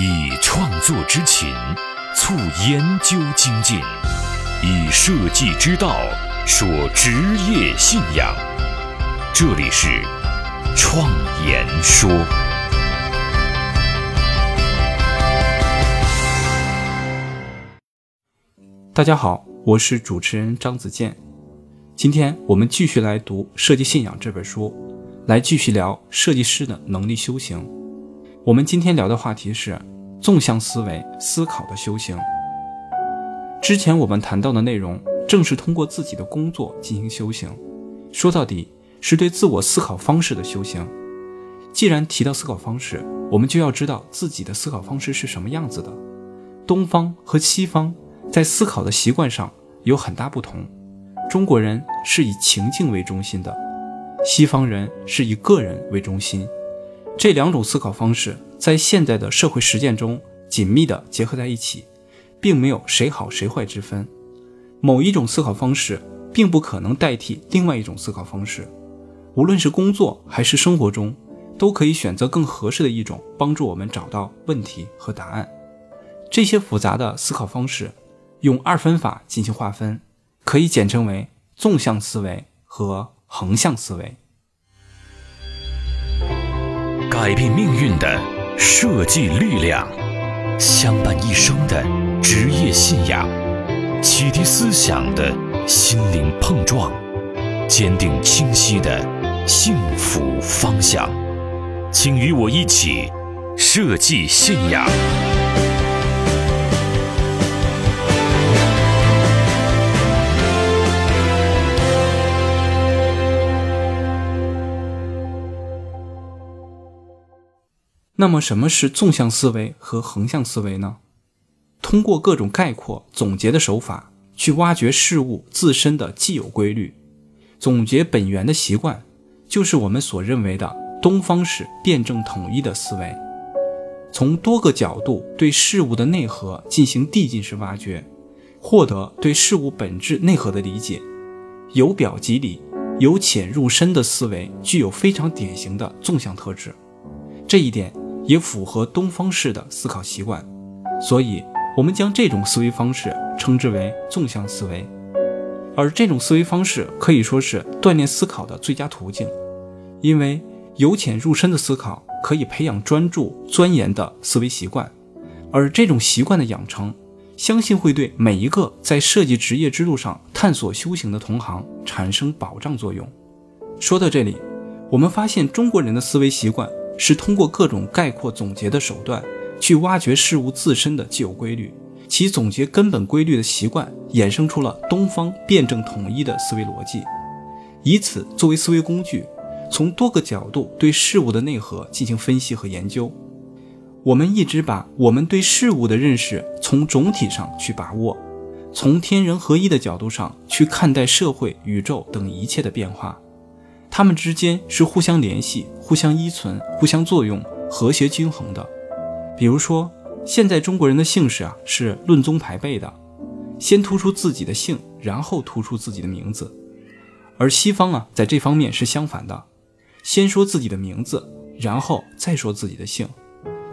以创作之情促研究精进，以设计之道说职业信仰。这里是创言说。大家好，我是主持人张子健。今天我们继续来读《设计信仰》这本书，来继续聊设计师的能力修行。我们今天聊的话题是纵向思维思考的修行。之前我们谈到的内容，正是通过自己的工作进行修行。说到底，是对自我思考方式的修行。既然提到思考方式，我们就要知道自己的思考方式是什么样子的。东方和西方在思考的习惯上有很大不同。中国人是以情境为中心的，西方人是以个人为中心。这两种思考方式在现在的社会实践中紧密地结合在一起，并没有谁好谁坏之分。某一种思考方式并不可能代替另外一种思考方式。无论是工作还是生活中，都可以选择更合适的一种，帮助我们找到问题和答案。这些复杂的思考方式，用二分法进行划分。可以简称为纵向思维和横向思维。改变命运的设计力量，相伴一生的职业信仰，启迪思想的心灵碰撞，坚定清晰的幸福方向。请与我一起设计信仰。那么，什么是纵向思维和横向思维呢？通过各种概括、总结的手法，去挖掘事物自身的既有规律，总结本源的习惯，就是我们所认为的东方式辩证统一的思维。从多个角度对事物的内核进行递进式挖掘，获得对事物本质内核的理解。由表及里、由浅入深的思维，具有非常典型的纵向特质。这一点。也符合东方式的思考习惯，所以我们将这种思维方式称之为纵向思维。而这种思维方式可以说是锻炼思考的最佳途径，因为由浅入深的思考可以培养专注钻研的思维习惯，而这种习惯的养成，相信会对每一个在设计职业之路上探索修行的同行产生保障作用。说到这里，我们发现中国人的思维习惯。是通过各种概括总结的手段，去挖掘事物自身的既有规律，其总结根本规律的习惯，衍生出了东方辩证统一的思维逻辑，以此作为思维工具，从多个角度对事物的内核进行分析和研究。我们一直把我们对事物的认识从总体上去把握，从天人合一的角度上去看待社会、宇宙等一切的变化。它们之间是互相联系、互相依存、互相作用、和谐均衡的。比如说，现在中国人的姓氏啊是论宗排辈的，先突出自己的姓，然后突出自己的名字。而西方啊在这方面是相反的，先说自己的名字，然后再说自己的姓。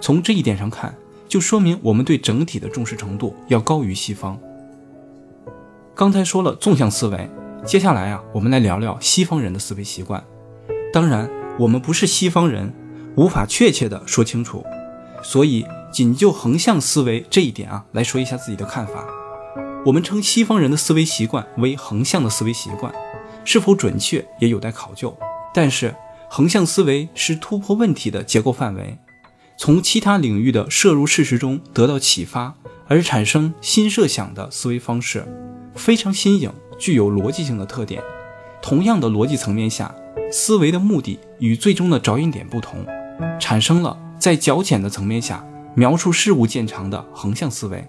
从这一点上看，就说明我们对整体的重视程度要高于西方。刚才说了纵向思维。接下来啊，我们来聊聊西方人的思维习惯。当然，我们不是西方人，无法确切的说清楚，所以仅就横向思维这一点啊来说一下自己的看法。我们称西方人的思维习惯为横向的思维习惯，是否准确也有待考究。但是，横向思维是突破问题的结构范围，从其他领域的摄入事实中得到启发而产生新设想的思维方式，非常新颖。具有逻辑性的特点，同样的逻辑层面下，思维的目的与最终的着眼点不同，产生了在较浅的层面下描述事物见长的横向思维。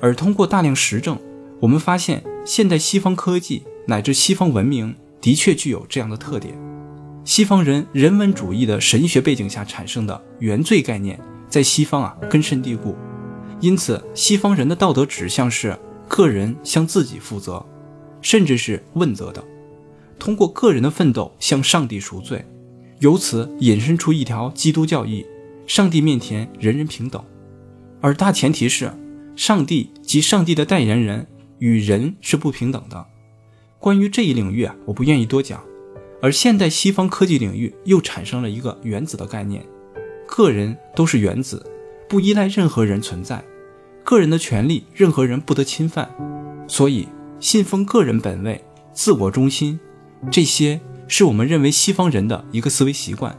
而通过大量实证，我们发现现代西方科技乃至西方文明的确具有这样的特点。西方人人文主义的神学背景下产生的原罪概念，在西方啊根深蒂固，因此西方人的道德指向是个人向自己负责。甚至是问责的，通过个人的奋斗向上帝赎罪，由此引申出一条基督教义：上帝面前人人平等。而大前提是，上帝及上帝的代言人与人是不平等的。关于这一领域啊，我不愿意多讲。而现代西方科技领域又产生了一个原子的概念，个人都是原子，不依赖任何人存在，个人的权利任何人不得侵犯，所以信奉个人本位、自我中心，这些是我们认为西方人的一个思维习惯。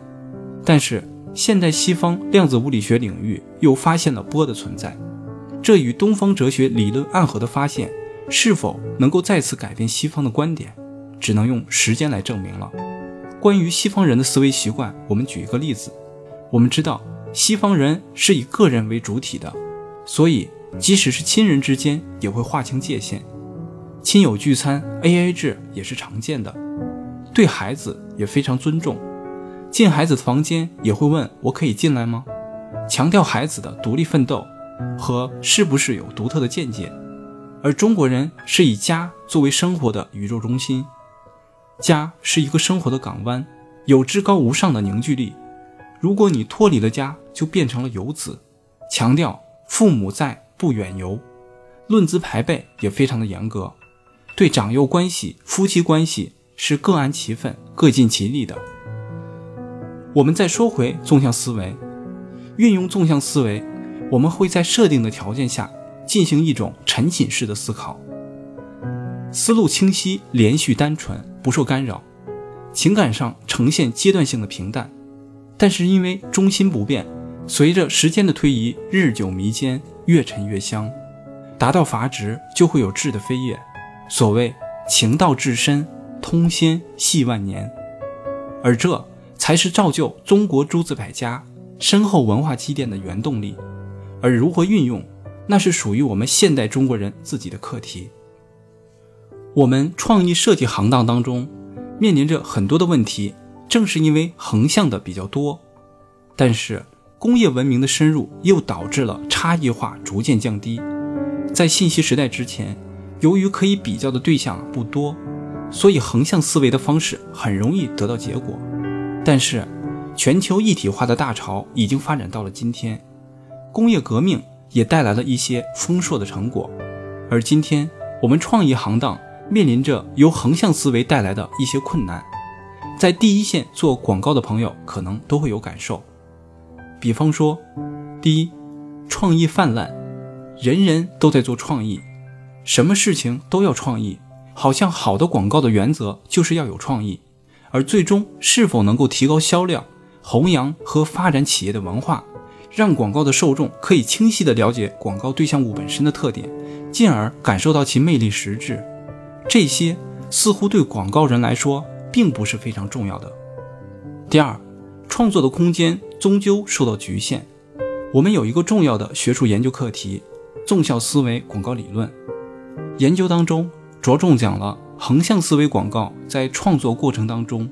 但是现代西方量子物理学领域又发现了波的存在，这与东方哲学理论暗合的发现，是否能够再次改变西方的观点？只能用时间来证明了。关于西方人的思维习惯，我们举一个例子。我们知道，西方人是以个人为主体的，所以即使是亲人之间也会划清界限。亲友聚餐 A A 制也是常见的，对孩子也非常尊重。进孩子的房间也会问我可以进来吗？强调孩子的独立奋斗和是不是有独特的见解。而中国人是以家作为生活的宇宙中心。家是一个生活的港湾，有至高无上的凝聚力。如果你脱离了家，就变成了游子。强调父母在，不远游。论资排辈也非常的严格，对长幼关系、夫妻关系是各安其分、各尽其力的。我们再说回纵向思维，运用纵向思维，我们会在设定的条件下进行一种沉浸式的思考。思路清晰、连续、单纯，不受干扰，情感上呈现阶段性的平淡，但是因为中心不变，随着时间的推移，日久弥坚，越沉越香，达到阀值就会有质的飞跃。所谓情到至深，通仙系万年，而这才是造就中国诸子百家深厚文化积淀的原动力。而如何运用，那是属于我们现代中国人自己的课题。我们创意设计行当当中面临着很多的问题，正是因为横向的比较多，但是工业文明的深入又导致了差异化逐渐降低。在信息时代之前，由于可以比较的对象不多，所以横向思维的方式很容易得到结果。但是全球一体化的大潮已经发展到了今天，工业革命也带来了一些丰硕的成果，而今天我们创意行当。面临着由横向思维带来的一些困难，在第一线做广告的朋友可能都会有感受。比方说，第一，创意泛滥，人人都在做创意，什么事情都要创意，好像好的广告的原则就是要有创意，而最终是否能够提高销量、弘扬和发展企业的文化，让广告的受众可以清晰地了解广告对象物本身的特点，进而感受到其魅力实质。这些似乎对广告人来说并不是非常重要的。第二，创作的空间终究受到局限。我们有一个重要的学术研究课题——纵向思维广告理论。研究当中着重讲了横向思维广告在创作过程当中，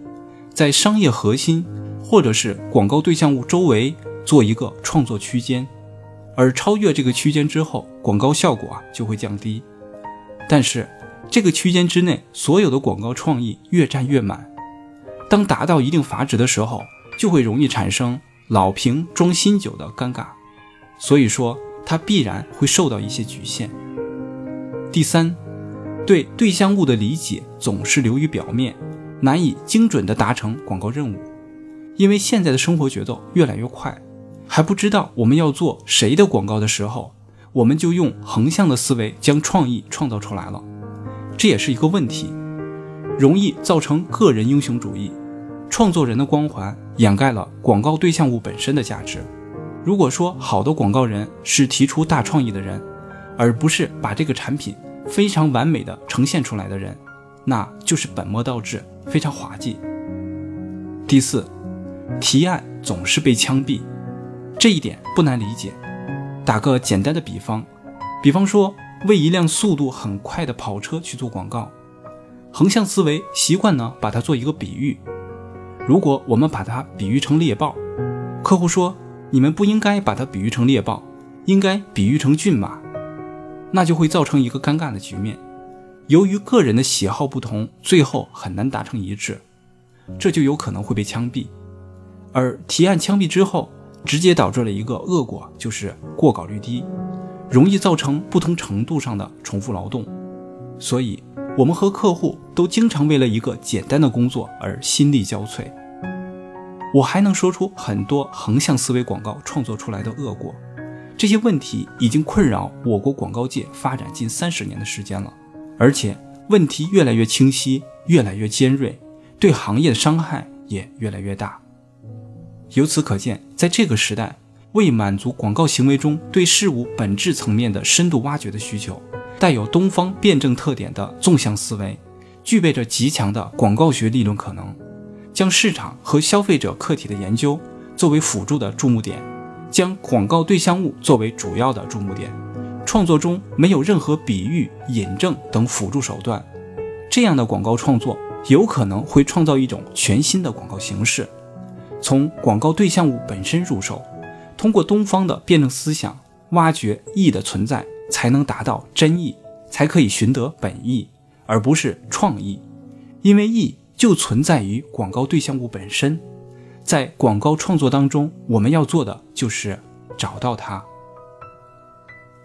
在商业核心或者是广告对象物周围做一个创作区间，而超越这个区间之后，广告效果啊就会降低。但是。这个区间之内，所有的广告创意越占越满。当达到一定阀值的时候，就会容易产生老瓶装新酒的尴尬。所以说，它必然会受到一些局限。第三，对对象物的理解总是流于表面，难以精准地达成广告任务。因为现在的生活节奏越来越快，还不知道我们要做谁的广告的时候，我们就用横向的思维将创意创造出来了。这也是一个问题，容易造成个人英雄主义，创作人的光环掩盖了广告对象物本身的价值。如果说好的广告人是提出大创意的人，而不是把这个产品非常完美的呈现出来的人，那就是本末倒置，非常滑稽。第四，提案总是被枪毙，这一点不难理解。打个简单的比方，比方说。为一辆速度很快的跑车去做广告，横向思维习惯呢，把它做一个比喻。如果我们把它比喻成猎豹，客户说你们不应该把它比喻成猎豹，应该比喻成骏马，那就会造成一个尴尬的局面。由于个人的喜好不同，最后很难达成一致，这就有可能会被枪毙。而提案枪毙之后，直接导致了一个恶果，就是过稿率低，容易造成不同程度上的重复劳动。所以，我们和客户都经常为了一个简单的工作而心力交瘁。我还能说出很多横向思维广告创作出来的恶果，这些问题已经困扰我国广告界发展近三十年的时间了，而且问题越来越清晰，越来越尖锐，对行业的伤害也越来越大。由此可见，在这个时代，为满足广告行为中对事物本质层面的深度挖掘的需求，带有东方辩证特点的纵向思维，具备着极强的广告学理论可能，将市场和消费者客体的研究作为辅助的注目点，将广告对象物作为主要的注目点，创作中没有任何比喻、引证等辅助手段，这样的广告创作有可能会创造一种全新的广告形式。从广告对象物本身入手，通过东方的辩证思想挖掘义的存在，才能达到真意，才可以寻得本意，而不是创意。因为意就存在于广告对象物本身，在广告创作当中，我们要做的就是找到它。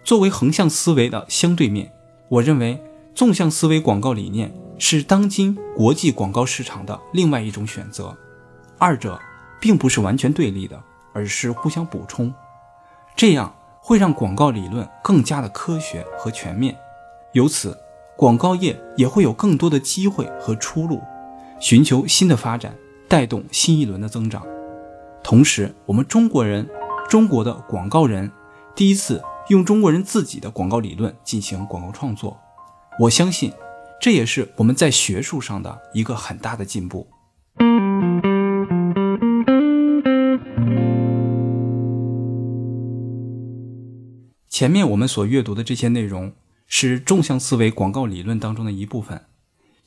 作为横向思维的相对面，我认为纵向思维广告理念是当今国际广告市场的另外一种选择，二者。并不是完全对立的，而是互相补充，这样会让广告理论更加的科学和全面。由此，广告业也会有更多的机会和出路，寻求新的发展，带动新一轮的增长。同时，我们中国人，中国的广告人第一次用中国人自己的广告理论进行广告创作，我相信，这也是我们在学术上的一个很大的进步。前面我们所阅读的这些内容是纵向思维广告理论当中的一部分。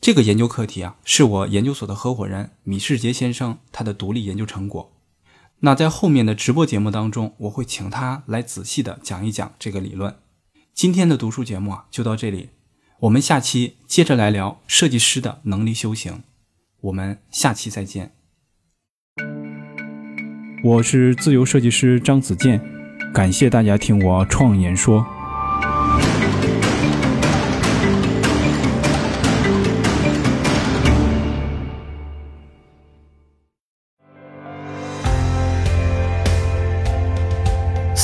这个研究课题啊，是我研究所的合伙人米世杰先生他的独立研究成果。那在后面的直播节目当中，我会请他来仔细的讲一讲这个理论。今天的读书节目啊，就到这里，我们下期接着来聊设计师的能力修行。我们下期再见。我是自由设计师张子健。感谢大家听我创演说。